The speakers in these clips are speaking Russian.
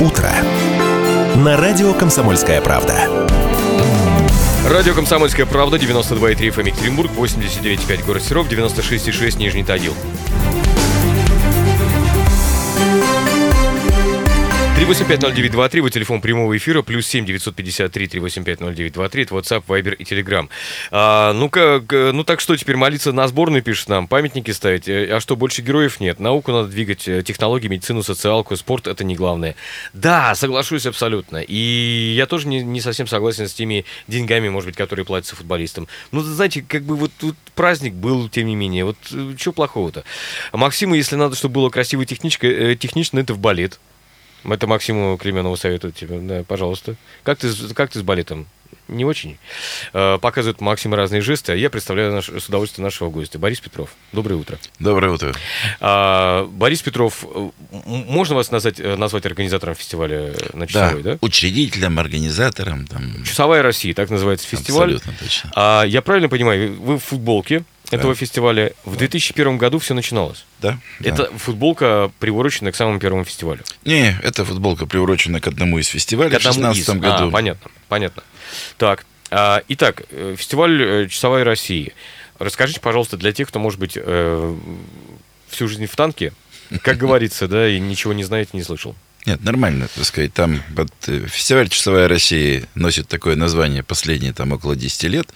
Утро. На радио «Комсомольская правда». Радио «Комсомольская правда», 92,3 FM Екатеринбург, 89,5 город Серов, 96,6 Нижний Тагил. 3850923, вот телефон прямого эфира, плюс 7 953 385 0923, это WhatsApp, Viber и Telegram. А, ну, как, ну так что, теперь молиться на сборную, пишет нам, памятники ставить, э, а что, больше героев нет? Науку надо двигать, э, технологии, медицину, социалку, спорт — это не главное. Да, соглашусь абсолютно. И я тоже не, не совсем согласен с теми деньгами, может быть, которые платятся футболистам. Ну, знаете, как бы вот, вот праздник был, тем не менее, вот э, что плохого-то? Максиму, если надо, чтобы было красиво и технично, это в балет. Это Максиму Клеменову советую тебе, да, пожалуйста. Как ты, как ты с балетом? Не очень. Э, показывает Максим разные жесты, а я представляю наш, с удовольствием нашего гостя. Борис Петров. Доброе утро. Доброе утро. А, Борис Петров, э, можно вас назвать, э, назвать организатором фестиваля на Часовой, да? да? учредителем, организатором. Там... Часовая Россия, так называется фестиваль. Абсолютно точно. А, я правильно понимаю, вы в футболке, этого фестиваля. В 2001 году все начиналось. Да. Это да. футболка приурочена к самому первому фестивалю. Не, это футболка приурочена к одному из фестивалей к в 2016 году. А, понятно, понятно. Так, а, итак, э, фестиваль э, «Часовая Россия». Расскажите, пожалуйста, для тех, кто, может быть, э, всю жизнь в танке, как говорится, да, и ничего не знает, не слышал. Нет, нормально, так сказать. Там э, фестиваль «Часовая Россия» носит такое название последние там около 10 лет.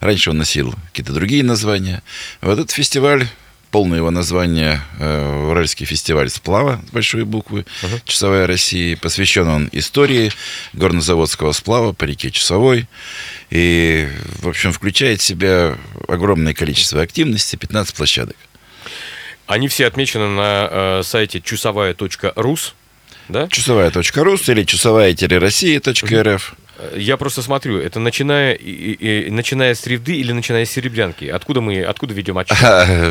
Раньше он носил какие-то другие названия. Вот этот фестиваль полное его название э, Уральский фестиваль сплава с большой буквы uh-huh. Часовая Россия. Посвящен он истории горнозаводского сплава по реке Часовой. И, в общем, включает в себя огромное количество активностей, 15 площадок. Они все отмечены на э, сайте чусовая.рус да? Часовая.ру или часовая-россия.рф. Я просто смотрю, это начиная, и, и, начиная с Ревды или начиная с Серебрянки? Откуда мы откуда ведем отчет?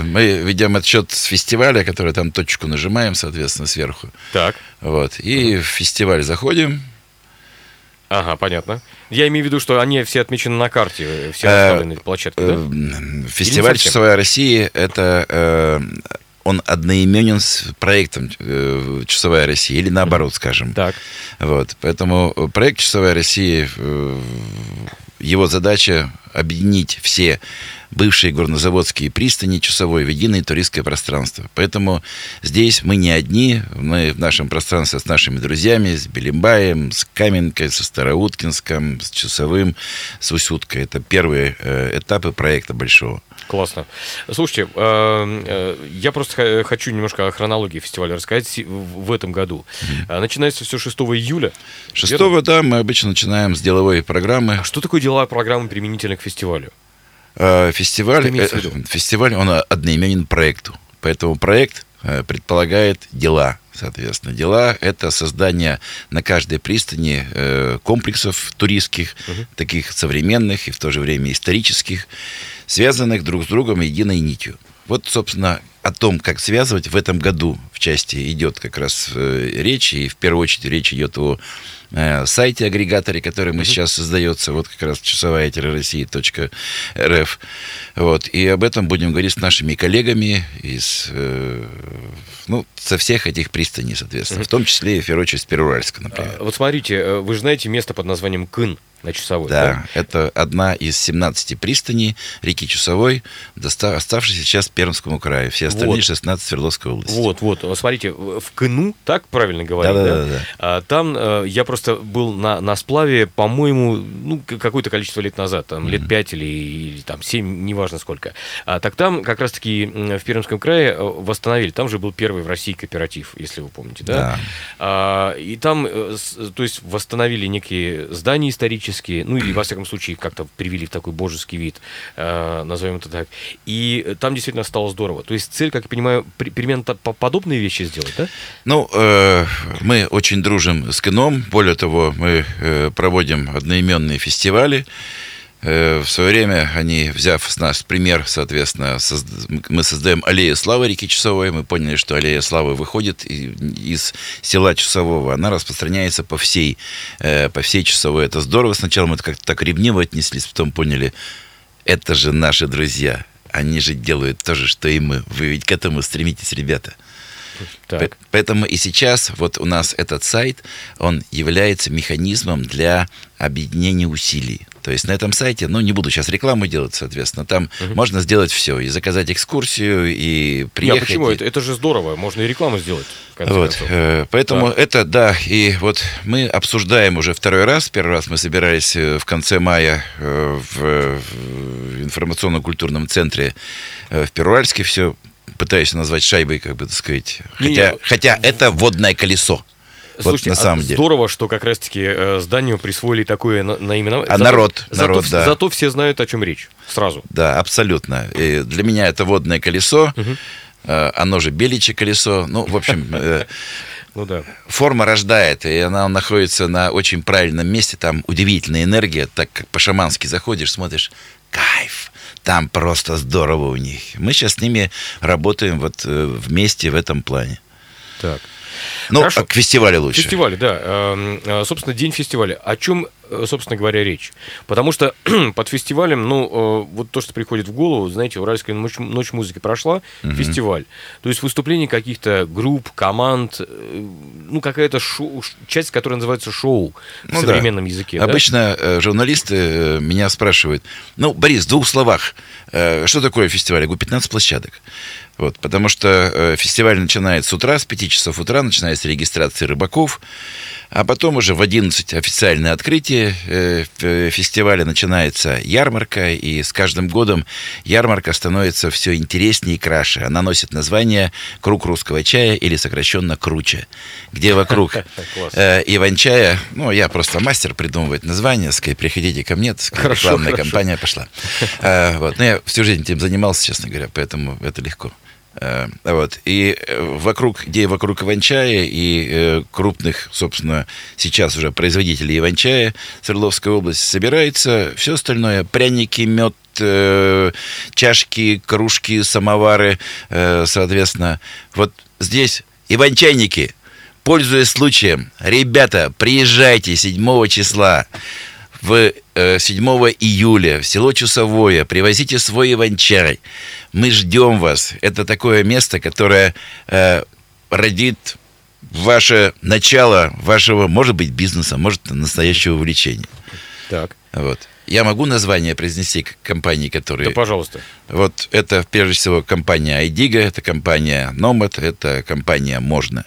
Мы ведем отчет с фестиваля, который там точку нажимаем, соответственно, сверху. Так. Вот. И uh в фестиваль заходим. Ага, понятно. Я имею в виду, что они все отмечены на карте, все расставлены площадки, да? Э, фестиваль «Часовая Россия» — это э, он одноименен с проектом э, «Часовая Россия», или наоборот, скажем. Так. Вот, поэтому проект «Часовая Россия», э, его задача объединить все бывшие горнозаводские пристани часовой в единое туристское пространство. Поэтому здесь мы не одни, мы в нашем пространстве с нашими друзьями, с Белимбаем, с Каменкой, со Староуткинском, с Часовым, с Усюткой. Это первые э, этапы проекта большого. Классно. Слушайте, э, э, я просто хочу немножко о хронологии фестиваля рассказать в этом году. Mm-hmm. Начинается все 6 июля. 6 верно? да, мы обычно начинаем с деловой программы. А что такое деловая программа применительно к фестивалю? Фестиваль, фестиваль, он одноименен проекту. Поэтому проект предполагает дела, соответственно. Дела — это создание на каждой пристани комплексов туристских, угу. таких современных и в то же время исторических, связанных друг с другом единой нитью. Вот, собственно, о том, как связывать в этом году в части идет как раз э, речь, и в первую очередь речь идет о э, сайте агрегаторе, который мы mm-hmm. сейчас создается, вот как раз часовая-россия.рф. Вот, и об этом будем говорить с нашими коллегами из, э, ну, со всех этих пристаней, соответственно, mm-hmm. в том числе и, очередь, с Перуральска, например. А, вот смотрите, э, вы же знаете место под названием Кын на Часовой. Да, да, это одна из 17 пристаней реки Часовой, оставшейся сейчас Пермскому краю. Все остальные вот. 16 Свердловской области. Вот, вот. Смотрите, в Кыну, так правильно говорить, да? да, да, да. А, там э, я просто был на, на сплаве, по-моему, ну, какое-то количество лет назад, там, mm-hmm. лет 5 или, или там 7, неважно сколько. А, так там как раз-таки в Пермском крае э, восстановили. Там же был первый в России кооператив, если вы помните, да? да. А, и там, э, то есть, восстановили некие здания исторические, ну или, во всяком случае, как-то привели в такой божеский вид, э, назовем это так. И там действительно стало здорово. То есть цель, как я понимаю, при, примерно подобные вещи сделать, да? Ну, э, мы очень дружим с кином. Более того, мы э, проводим одноименные фестивали. Э, в свое время они, взяв с нас пример, соответственно, мы создаем аллею славы реки Часовой. Мы поняли, что аллея славы выходит из села Часового. Она распространяется по всей, э, по всей Часовой. Это здорово. Сначала мы как-то так ревниво отнеслись, потом поняли, это же наши друзья они же делают то же, что и мы. Вы ведь к этому стремитесь, ребята. Так. Поэтому и сейчас вот у нас этот сайт, он является механизмом для объединения усилий. То есть на этом сайте, ну, не буду сейчас рекламу делать, соответственно, там угу. можно сделать все, и заказать экскурсию, и приехать. Нет, почему? И... Это, это же здорово, можно и рекламу сделать. Вот, э, поэтому да. это, да, и вот мы обсуждаем уже второй раз, первый раз мы собирались э, в конце мая э, в информационно-культурном центре в Перуальске, все пытаюсь назвать шайбой, как бы так сказать. Хотя, не, хотя это водное колесо. Слушайте, вот на самом а деле. здорово, что как раз-таки э, зданию присвоили такое на, наименование. А зато, народ, зато, народ, да. Зато все знают, о чем речь сразу. Да, абсолютно. И для меня это водное колесо. Угу. Э, оно же беличье колесо. Ну, в общем, э, ну, да. форма рождает, и она находится на очень правильном месте. Там удивительная энергия. Так как по-шамански заходишь, смотришь, кайф там просто здорово у них. Мы сейчас с ними работаем вот э, вместе в этом плане. Так. Ну, Хорошо. а к фестивалю лучше. Фестиваль, да. Эм, э, собственно, день фестиваля. О чем, э, собственно говоря, речь? Потому что под фестивалем, ну, э, вот то, что приходит в голову, знаете, Уральская ночь, ночь музыки прошла, угу. фестиваль. То есть выступление каких-то групп, команд, ну, какая-то шоу, часть, которая называется шоу ну, в современном да. языке. Обычно да? журналисты меня спрашивают, ну, Борис, в двух словах, что такое фестиваль? Я говорю, 15 площадок. Вот, потому что э, фестиваль начинается с утра, с 5 часов утра начинается регистрация рыбаков, а потом уже в 11 официальное открытие э, э, фестиваля начинается ярмарка, и с каждым годом ярмарка становится все интереснее и краше. Она носит название «Круг русского чая» или сокращенно «Круче», где вокруг э, Иван-чая, ну, я просто мастер придумывать названия, сказать, приходите ко мне, так рекламная кампания пошла. Э, вот. Но я всю жизнь этим занимался, честно говоря, поэтому это легко. Э, вот. И э, вокруг, где вокруг Иван-чая и э, крупных, собственно, сейчас уже производителей Иван-чая Свердловской области собирается все остальное. Пряники, мед, чашки, кружки, самовары, соответственно. Вот здесь Иван-чайники, пользуясь случаем, ребята, приезжайте 7 числа в 7 июля в село Чусовое, привозите свой иван-чай. Мы ждем вас. Это такое место, которое э, родит ваше начало вашего, может быть, бизнеса, может, настоящего увлечения. Так. Вот. Я могу название произнести компании, которые... Да, пожалуйста. Вот это, прежде всего, компания Айдига, это компания Номад, это компания Можно.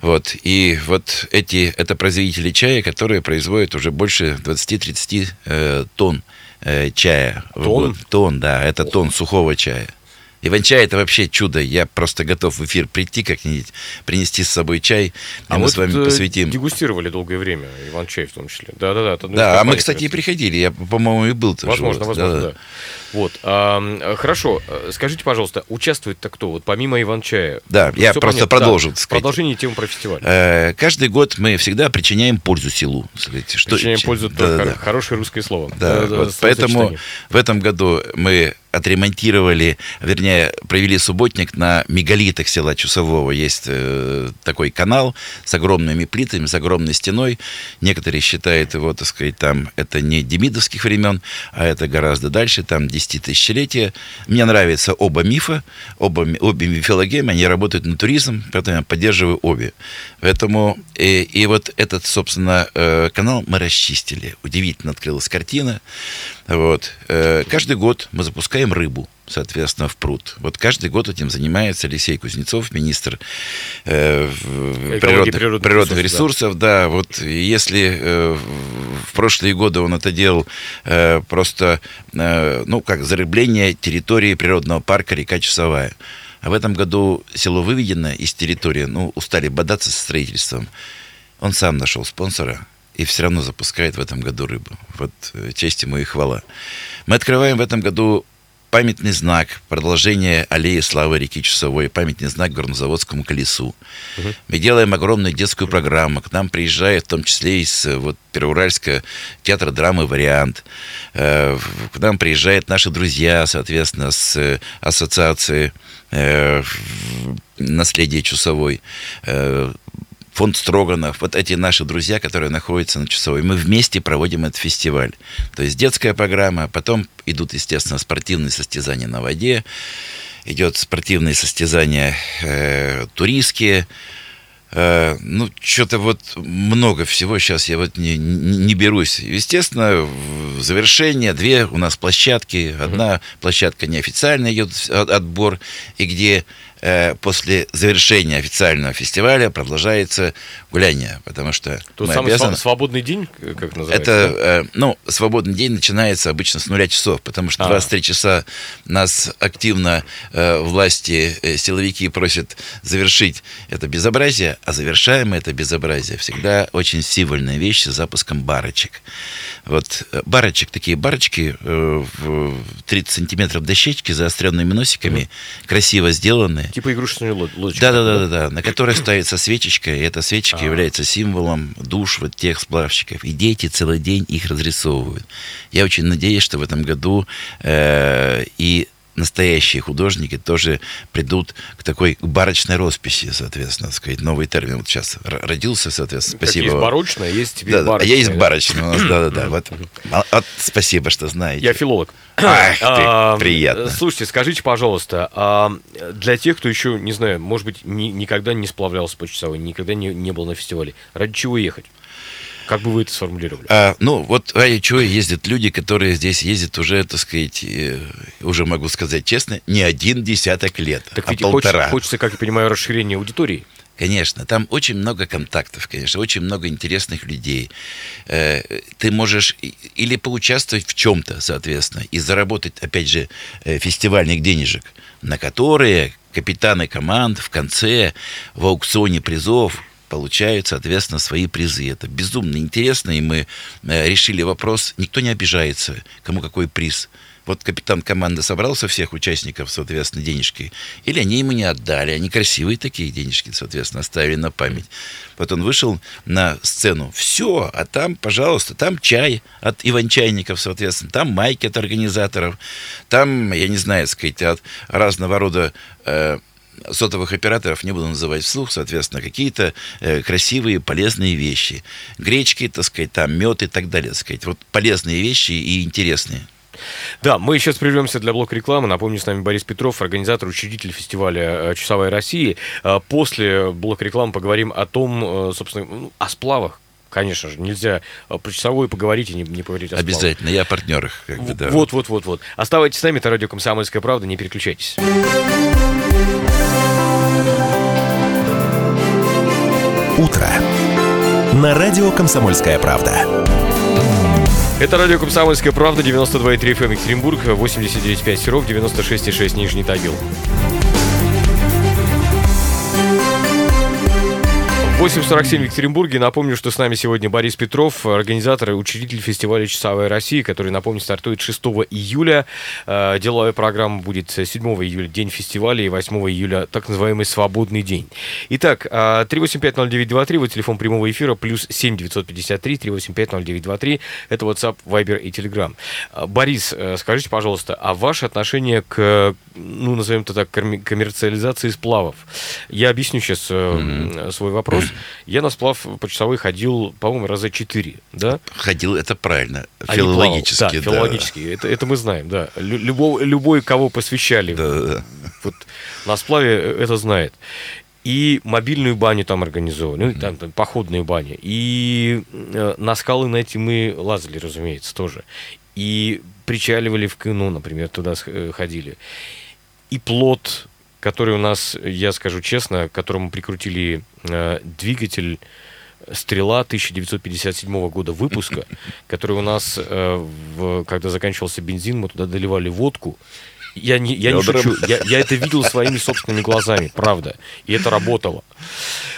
Вот. И вот эти, это производители чая, которые производят уже больше 20-30 э, тонн э, чая. Тон? Тон, да, это тон сухого чая. Иван-чай это вообще чудо. Я просто готов в эфир прийти как-нибудь, принести с собой чай, а мы с вами э, посвятим. дегустировали долгое время Иван-чай в том числе. Да-да-да. Да, а мы, кстати, и приходили. Я, по-моему, и был. Возможно, возможно, да. Вот. А, хорошо. Скажите, пожалуйста, участвует-то кто? Вот помимо Иван-чая. Да, я просто понятно. продолжу. Да, продолжение темы про фестиваль. Э, каждый год мы всегда причиняем пользу селу. Что, причиняем пользу, да, да, хорошее русское слово. Да, да вот поэтому в этом году мы отремонтировали, вернее, провели субботник на мегалитах села Чусового. Есть э, такой канал с огромными плитами, с огромной стеной. Некоторые считают его, так сказать, там это не демидовских времен, а это гораздо дальше, там десятитысячелетия. Мне нравятся оба мифа, оба, обе мифологемы, они работают на туризм, поэтому я поддерживаю обе. Поэтому и, и вот этот, собственно, э, канал мы расчистили. Удивительно открылась картина. Вот. Э, каждый год мы запускаем рыбу, соответственно, в пруд. Вот каждый год этим занимается Алексей Кузнецов, министр э, природных, природных, природных ресурсов. Да. да, вот если э, в прошлые годы он это делал э, просто, э, ну, как зарыбление территории природного парка река Часовая. А в этом году село выведено из территории, ну, устали бодаться со строительством. Он сам нашел спонсора, и все равно запускает в этом году рыбу. Вот э, честь ему и хвала. Мы открываем в этом году памятный знак, продолжение аллеи славы реки Часовой, памятный знак Горнозаводскому колесу. Угу. Мы делаем огромную детскую программу. К нам приезжает в том числе из э, вот, Первоуральска театра драмы «Вариант». Э, к нам приезжают наши друзья, соответственно, с ассоциации «Наследие Чусовой» фонд Строганов, вот эти наши друзья, которые находятся на Часовой. Мы вместе проводим этот фестиваль. То есть детская программа, потом идут, естественно, спортивные состязания на воде, идет спортивные состязания э, туристские, Э, ну, что-то вот много всего сейчас я вот не, не берусь. Естественно, в завершение две у нас площадки. Одна площадка неофициально идет отбор, и где после завершения официального фестиваля продолжается гуляние, потому что Тот мы самый обязаны... свободный день, как называется? Это, э, ну, свободный день начинается обычно с нуля часов, потому что а. 23 часа нас активно э, власти, э, силовики просят завершить это безобразие, а завершаем мы это безобразие всегда очень символьная вещь с запуском барочек. Вот э, барочек, такие барочки э, в 30 сантиметров дощечки, заостренными носиками, mm. красиво сделанные. Типа игрушечная лодочка. Да, да, да, да, да, на которой ставится свечечка, и эта свечечка а. является символом душ вот тех сплавщиков. И дети целый день их разрисовывают. Я очень надеюсь, что в этом году э, и настоящие художники тоже придут к такой барочной росписи, соответственно, так сказать, новый термин вот сейчас родился, соответственно, спасибо. Как есть барочная, есть теперь да, барочная. А есть барочная у нас, да-да-да, вот, вот спасибо, что знаете. Я филолог. Ах ты, а, приятно. Слушайте, скажите, пожалуйста, а для тех, кто еще, не знаю, может быть, ни, никогда не сплавлялся по часовой, никогда не, не был на фестивале, ради чего ехать? Как бы вы это сформулировали? А, ну, вот ради чего ездят люди, которые здесь ездят уже, так сказать, э, уже могу сказать честно, не один десяток лет, так а полтора. Хочется, хочется, как я понимаю, расширение аудитории. Конечно, там очень много контактов, конечно, очень много интересных людей. Э, ты можешь или поучаствовать в чем-то, соответственно, и заработать, опять же, э, фестивальных денежек, на которые капитаны команд в конце в аукционе призов получают, соответственно, свои призы. Это безумно интересно, и мы э, решили вопрос, никто не обижается, кому какой приз. Вот капитан команды собрал со всех участников, соответственно, денежки, или они ему не отдали, они красивые такие денежки, соответственно, оставили на память. Вот он вышел на сцену, все, а там, пожалуйста, там чай от иван-чайников, соответственно, там майки от организаторов, там, я не знаю, сказать, от разного рода э, сотовых операторов, не буду называть вслух, соответственно, какие-то э, красивые, полезные вещи. Гречки, так сказать, там, мед и так далее, так сказать. Вот полезные вещи и интересные. Да, мы сейчас прервемся для блока рекламы. Напомню, с нами Борис Петров, организатор, учредитель фестиваля э, «Часовая Россия». Э, после блока рекламы поговорим о том, э, собственно, ну, о сплавах, Конечно же, нельзя про часовую поговорить и не, не поговорить о сплавах. Обязательно, я о партнерах. Как бы, да. Вот, вот, вот, вот. Оставайтесь с нами, это радио «Комсомольская правда», не переключайтесь. Утро. На радио «Комсомольская правда». Это радио «Комсомольская правда», 92,3 FM Екатеринбург, 89,5 Серов, 96,6 Нижний Тагил. 8.47 в Екатеринбурге. Напомню, что с нами сегодня Борис Петров, организатор и учредитель фестиваля «Часовая Россия», который, напомню, стартует 6 июля. Э, деловая программа будет 7 июля, день фестиваля, и 8 июля так называемый «Свободный день». Итак, 3850923, э, вот телефон прямого эфира, плюс 7953 3850923, это WhatsApp, Viber и Telegram. Э, Борис, скажите, пожалуйста, а ваше отношение к, ну, назовем это так, коммерциализации сплавов? Я объясню сейчас mm-hmm. свой вопрос. Я на сплав почасовой ходил, по-моему, раза четыре, да? Ходил, это правильно. А филологически, да. да. филологически. Это, это мы знаем, да. Любой, любой кого посвящали да, да. Вот, на сплаве, э, это знает. И мобильную баню там организовали, ну, там, там походные бани. И э, на скалы на эти мы лазали, разумеется, тоже. И причаливали в Кыну, например, туда э, ходили. И плод который у нас, я скажу честно, к которому прикрутили э, двигатель «Стрела» 1957 года выпуска, который у нас, э, в, когда заканчивался бензин, мы туда доливали водку, я не, я не шучу, я, я это видел своими собственными глазами, правда. И это работало.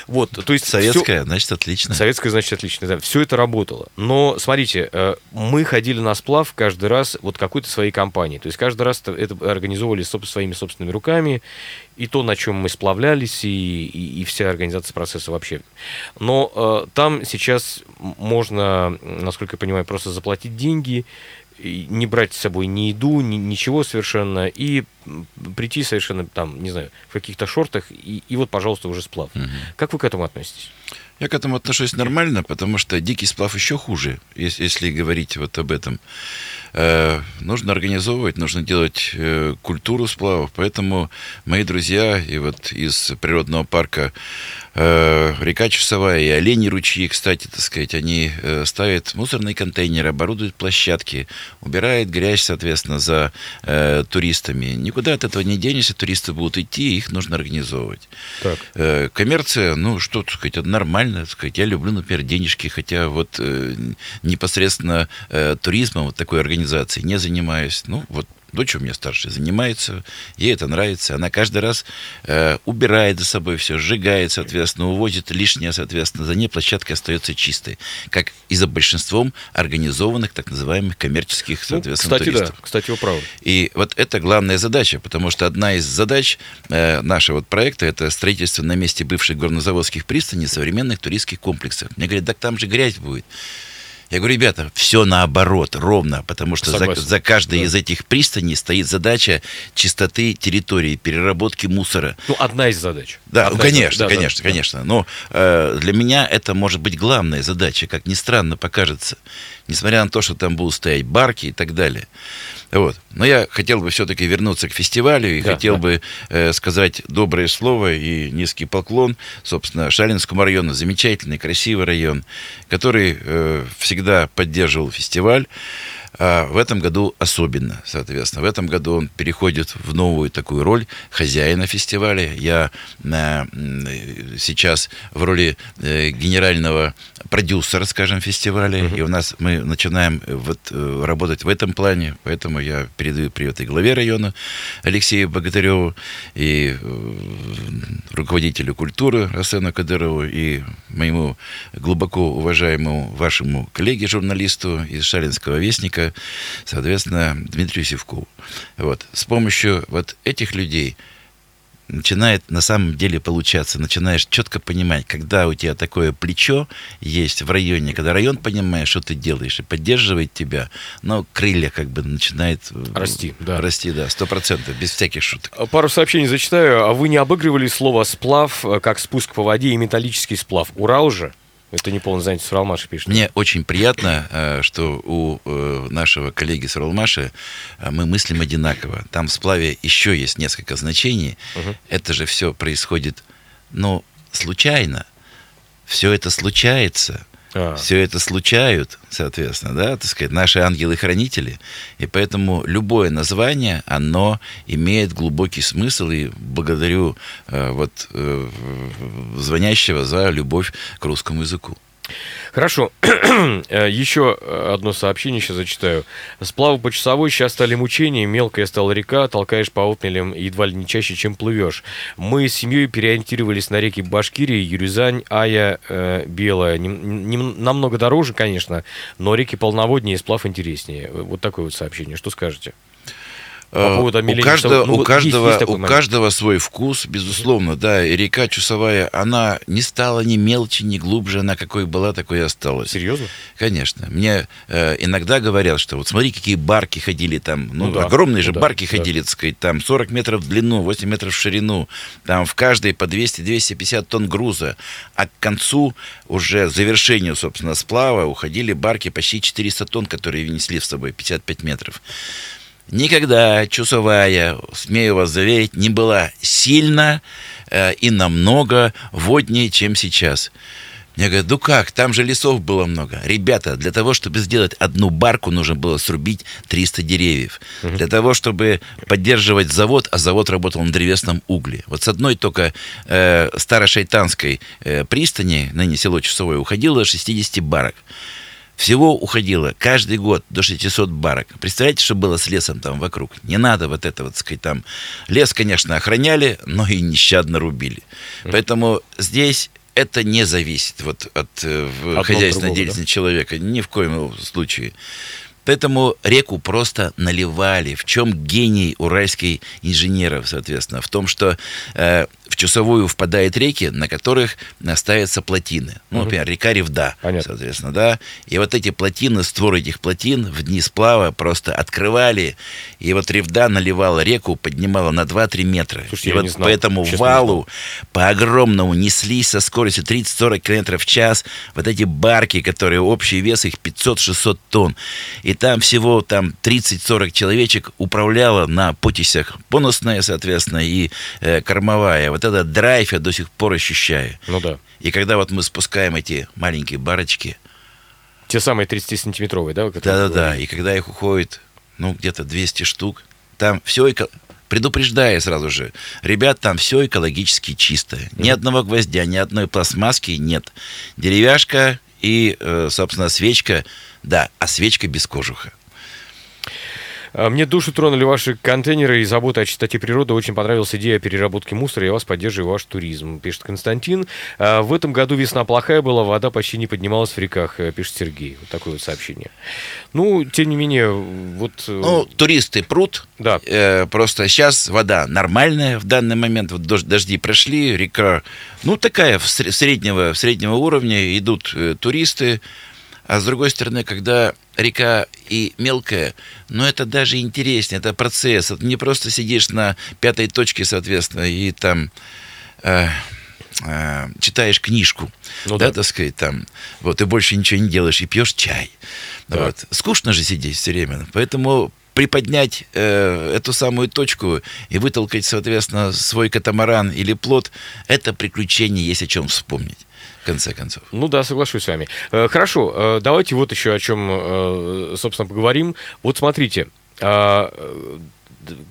Вот, то есть Советская, все... значит, отлично. Советская, значит, отлично, да. Все это работало. Но, смотрите, э, мы ходили на сплав каждый раз вот какой-то своей компании. То есть каждый раз это организовывали своими собственными руками. И то, на чем мы сплавлялись, и, и, и вся организация процесса вообще. Но э, там сейчас можно, насколько я понимаю, просто заплатить деньги, не брать с собой ни еду, ни, ничего совершенно, и прийти совершенно там, не знаю, в каких-то шортах, и, и вот, пожалуйста, уже сплав. Угу. Как вы к этому относитесь? Я к этому отношусь нормально, потому что дикий сплав еще хуже, если, если говорить вот об этом. Э, нужно организовывать, нужно делать э, культуру сплавов. Поэтому мои друзья и вот из природного парка река Часовая и Олени ручьи, кстати, так сказать, они э, ставят мусорные контейнеры, оборудуют площадки, убирают грязь, соответственно, за э, туристами. Никуда от этого не денешься, туристы будут идти, их нужно организовывать. Так. Э, коммерция, ну, что, так сказать, это нормально, так сказать. Я люблю, например, денежки, хотя вот э, непосредственно э, туризмом, вот такой организации не занимаюсь. Ну, вот дочь у меня старшая занимается, ей это нравится. Она каждый раз э, убирает за собой все, сжигает, соответственно, увозит лишнее, соответственно. За ней площадка остается чистой, как и за большинством организованных так называемых коммерческих, ну, соответственно, ну, кстати, туристов. Да, кстати, вы правы. И вот это главная задача, потому что одна из задач э, нашего вот проекта это строительство на месте бывших горнозаводских пристаней современных туристских комплексов. Мне говорят, так там же грязь будет. Я говорю, ребята, все наоборот, ровно, потому что за, за каждой да. из этих пристаней стоит задача чистоты территории, переработки мусора. Ну, одна из задач. Да, одна ну, конечно, да, конечно, да, конечно. Да. Но э, для меня это может быть главная задача, как ни странно покажется, несмотря на то, что там будут стоять барки и так далее. Вот. Но я хотел бы все-таки вернуться к фестивалю и да, хотел да. бы э, сказать доброе слово и низкий поклон, собственно, Шалинскому району, замечательный, красивый район, который э, всегда поддерживал фестиваль. А в этом году особенно, соответственно. В этом году он переходит в новую такую роль хозяина фестиваля. Я э, сейчас в роли э, генерального продюсера, скажем, фестиваля. Uh-huh. И у нас мы начинаем вот, э, работать в этом плане. Поэтому я передаю привет и главе района Алексею Богатыреву, и руководителю культуры Арсену Кадырову, и моему глубоко уважаемому вашему коллеге-журналисту из Шалинского вестника соответственно, Дмитрию Севкову. Вот. С помощью вот этих людей начинает на самом деле получаться, начинаешь четко понимать, когда у тебя такое плечо есть в районе, когда район понимает, что ты делаешь, и поддерживает тебя, но крылья как бы начинает э, расти, да. Расти, да, сто процентов, без всяких шуток. Пару сообщений зачитаю. А вы не обыгрывали слово «сплав» э, как спуск по воде и металлический сплав? Урал же? Это не полный занятие Суралмаша пишет. Мне очень приятно, э, что у э, нашего коллеги Суралмаша э, мы мыслим одинаково. Там в сплаве еще есть несколько значений. Угу. Это же все происходит, ну, случайно. Все это случается. А. Все это случают, соответственно, да, так сказать, наши ангелы-хранители. И поэтому любое название, оно имеет глубокий смысл. И благодарю э, вот э, звонящего за любовь к русскому языку. Хорошо. Э, еще одно сообщение сейчас зачитаю. Сплавы по часовой сейчас стали мучения. Мелкая стала река, толкаешь по отмелям едва ли не чаще, чем плывешь. Мы с семьей переориентировались на реки Башкирии, Юрюзань, Ая, э, Белая. Нем, нем, намного дороже, конечно, но реки полноводнее сплав интереснее. Вот такое вот сообщение. Что скажете? По поводу у каждого, ну, у, каждого, есть, есть у каждого свой вкус, безусловно, да. И река Чусовая, она не стала ни мельче, ни глубже, она какой была, такой и осталась. Серьезно? Конечно. Мне э, иногда говорят, что вот смотри, какие барки ходили там. Ну, ну да, огромные ну, же да, барки да. ходили, так сказать, там 40 метров в длину, 8 метров в ширину. Там в каждой по 200-250 тонн груза. А к концу, уже завершению, собственно, сплава, уходили барки почти 400 тонн, которые внесли в собой 55 метров. Никогда чусовая, смею вас заверить, не была сильно э, и намного воднее, чем сейчас. Мне говорят, ну как, там же лесов было много. Ребята, для того, чтобы сделать одну барку, нужно было срубить 300 деревьев. Угу. Для того, чтобы поддерживать завод, а завод работал на древесном угле. Вот с одной только э, старошайтанской э, пристани, ныне село Часовое, уходило 60 барок. Всего уходило каждый год до 600 барок. Представляете, что было с лесом там вокруг? Не надо вот это вот, сказать, там. Лес, конечно, охраняли, но и нещадно рубили. Поэтому здесь это не зависит вот от э, хозяйственной деятельности да? человека. Ни в коем случае. Поэтому реку просто наливали. В чем гений уральских инженеров, соответственно? В том, что э, в Чусовую впадают реки, на которых ставятся плотины. Ну, например, река Ревда, Понятно. соответственно, да. И вот эти плотины, створы этих плотин в дни сплава просто открывали, и вот Ревда наливала реку, поднимала на 2-3 метра. Слушайте, и вот знал, по этому валу, по огромному, неслись со скоростью 30-40 км в час вот эти барки, которые общий вес их 500-600 тонн. И там всего там 30-40 человечек управляло на потисях поносная, соответственно, и э, кормовая. Вот этот драйв я до сих пор ощущаю. Ну да. И когда вот мы спускаем эти маленькие барочки... Те самые 30-сантиметровые, да? Да-да-да. И когда их уходит, ну, где-то 200 штук, там все эко... предупреждая сразу же, ребят, там все экологически чистое. Ни одного гвоздя, ни одной пластмасски нет. Деревяшка и, э, собственно, свечка, да, а свечка без кожуха. А, мне душу тронули ваши контейнеры и забота о чистоте природы. Очень понравилась идея переработки мусора. Я вас поддерживаю, ваш туризм, пишет Константин. А, в этом году весна плохая была, вода почти не поднималась в реках, э, пишет Сергей. Вот такое вот сообщение. Ну, тем не менее, вот... Э, ну, туристы прут. Да. Э, просто сейчас вода нормальная в данный момент. Вот дожди прошли, река, ну, такая в среднего, в среднего уровня. Идут э, туристы. А с другой стороны, когда река и мелкая, но это даже интереснее, это процесс. Это не просто сидишь на пятой точке, соответственно, и там э, э, читаешь книжку, ну, да, да, так сказать, там, вот, и больше ничего не делаешь, и пьешь чай. Да. Вот. Скучно же сидеть все время. Поэтому приподнять э, эту самую точку и вытолкать, соответственно, свой катамаран или плод, это приключение, есть о чем вспомнить в конце концов. Ну да, соглашусь с вами. Э, хорошо, э, давайте вот еще о чем, э, собственно, поговорим. Вот смотрите, а,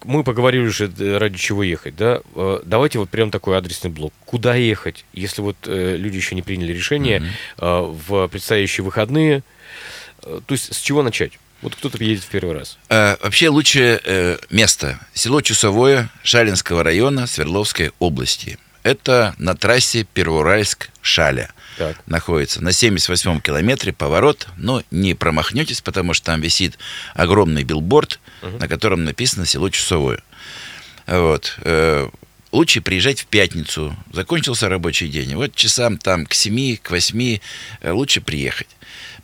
мы поговорили уже, ради чего ехать, да? Давайте вот прям такой адресный блок. Куда ехать, если вот люди еще не приняли решение mm-hmm. в предстоящие выходные? То есть с чего начать? Вот кто-то едет в первый раз. А, вообще лучшее э, место село Чусовое Шалинского района Свердловской области. Это на трассе Первоуральск-Шаля. Так. Находится на 78-м километре поворот, но не промахнетесь, потому что там висит огромный билборд, угу. на котором написано село Чусовое. Вот. Лучше приезжать в пятницу. Закончился рабочий день. Вот часам там к 7, к 8 э, лучше приехать.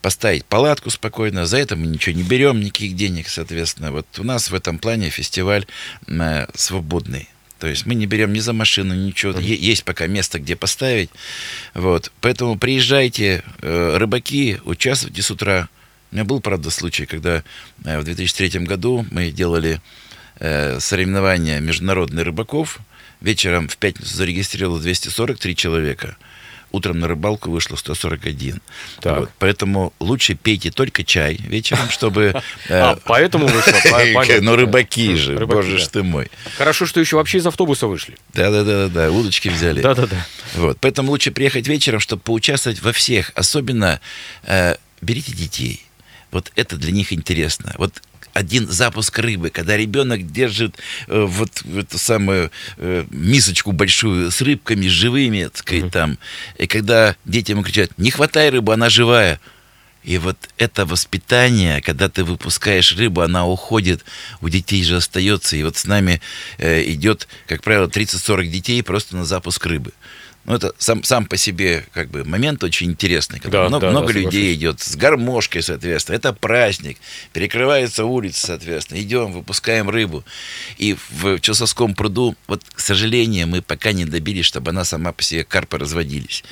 Поставить палатку спокойно. За это мы ничего не берем, никаких денег, соответственно. Вот у нас в этом плане фестиваль э, свободный. То есть мы не берем ни за машину, ничего. Есть пока место, где поставить. Вот. Поэтому приезжайте, э, рыбаки, участвуйте с утра. У меня был, правда, случай, когда в 2003 году мы делали соревнования международных рыбаков. Вечером в пятницу зарегистрировалось 243 человека утром на рыбалку вышло 141. Так. Вот, поэтому лучше пейте только чай вечером, чтобы... А, поэтому вышло, Ну, рыбаки же, боже ж ты мой. Хорошо, что еще вообще из автобуса вышли. Да-да-да, удочки взяли. Да-да-да. Вот, поэтому лучше приехать вечером, чтобы поучаствовать во всех. Особенно э, берите детей. Вот это для них интересно. Вот один запуск рыбы, когда ребенок держит э, вот эту самую э, мисочку большую с рыбками живыми, так сказать, uh-huh. там, и когда дети ему кричат, не хватай рыбу, она живая. И вот это воспитание, когда ты выпускаешь рыбу, она уходит, у детей же остается. И вот с нами э, идет, как правило, 30-40 детей просто на запуск рыбы. Ну, это сам, сам по себе как бы момент очень интересный, когда да, много, да, много да, людей идет с гармошкой, соответственно. Это праздник, перекрывается улица, соответственно. Идем, выпускаем рыбу. И в Чусовском пруду, вот, к сожалению, мы пока не добились, чтобы она сама по себе карпы разводились.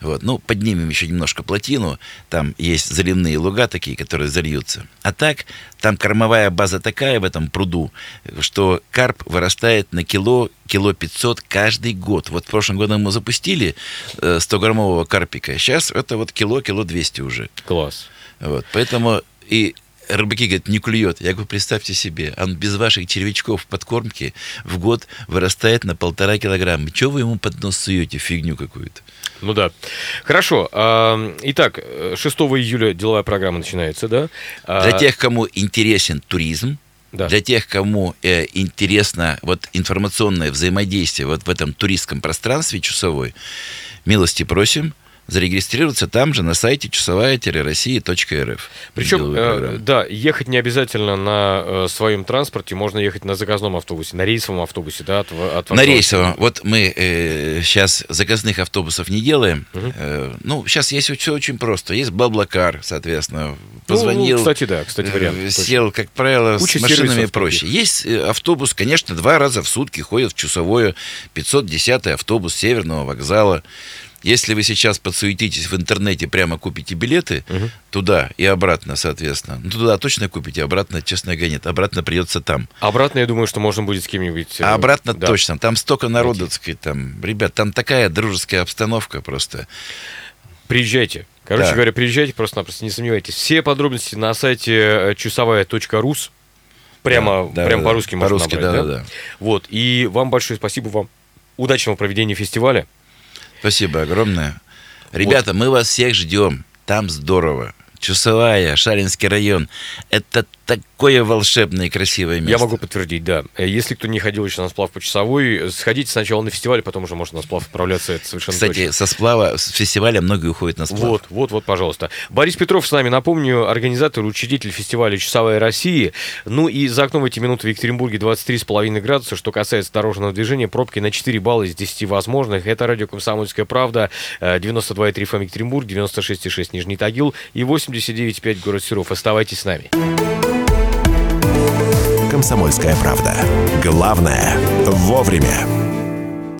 Вот. Ну, поднимем еще немножко плотину. Там есть заливные луга такие, которые зальются. А так, там кормовая база такая в этом пруду, что карп вырастает на кило, кило 500 каждый год. Вот в прошлом году мы запустили 100-граммового э, карпика. Сейчас это вот кило, кило 200 уже. Класс. Вот, поэтому и рыбаки говорят, не клюет. Я говорю, представьте себе, он без ваших червячков подкормки в год вырастает на полтора килограмма. Чего вы ему под нос суете, фигню какую-то? Ну да. Хорошо. Итак, 6 июля деловая программа начинается, да? А Для тех, кому интересен туризм, да. Для тех, кому э, интересно вот информационное взаимодействие вот в этом туристском пространстве часовой, милости просим. Зарегистрироваться там же на сайте часовая-россия.рф. Причем, э, да, ехать не обязательно на э, своем транспорте, можно ехать на заказном автобусе, на рейсовом автобусе, да, от, от На рейсовом. Вот мы э, сейчас заказных автобусов не делаем. Угу. Э, ну, сейчас есть все очень просто. Есть Баблакар, соответственно. Позвонил. Ну, кстати, да, кстати, вариант. Э, сел, как правило, Куча с машинами проще. Есть э, автобус, конечно, два раза в сутки ходит в часовое 510 автобус Северного вокзала. Если вы сейчас подсуетитесь в интернете, прямо купите билеты угу. туда и обратно, соответственно. Ну, туда точно купите, обратно, честно говоря, нет. Обратно придется там. Обратно, я думаю, что можно будет с кем-нибудь... А обратно да. точно. Там столько народу, так сказать, там, ребят, там такая дружеская обстановка просто. Приезжайте. Короче да. говоря, приезжайте, просто-напросто не сомневайтесь. Все подробности на сайте э, часовая.рус. Прямо, да, прямо да, по-русски можно по-русски, набрать, да, да? да? Вот. И вам большое спасибо вам. Удачного проведения фестиваля. Спасибо огромное. Ребята, вот. мы вас всех ждем. Там здорово. Чусовая, Шаринский район. Это такое волшебное и красивое место. Я могу подтвердить, да. Э, если кто не ходил еще на сплав по часовой, сходите сначала на фестиваль, потом уже можно на сплав отправляться. Это совершенно Кстати, точно. со сплава, с фестиваля многие уходят на сплав. Вот, вот, вот, пожалуйста. Борис Петров с нами, напомню, организатор, учредитель фестиваля «Часовая Россия». Ну и за окном в эти минуты в Екатеринбурге 23,5 градуса. Что касается дорожного движения, пробки на 4 балла из 10 возможных. Это радио «Комсомольская правда», 92,3 FM Екатеринбург, 96,6 Нижний Тагил и 89,5 город Серов. Оставайтесь с нами. «Комсомольская правда». Главное – вовремя.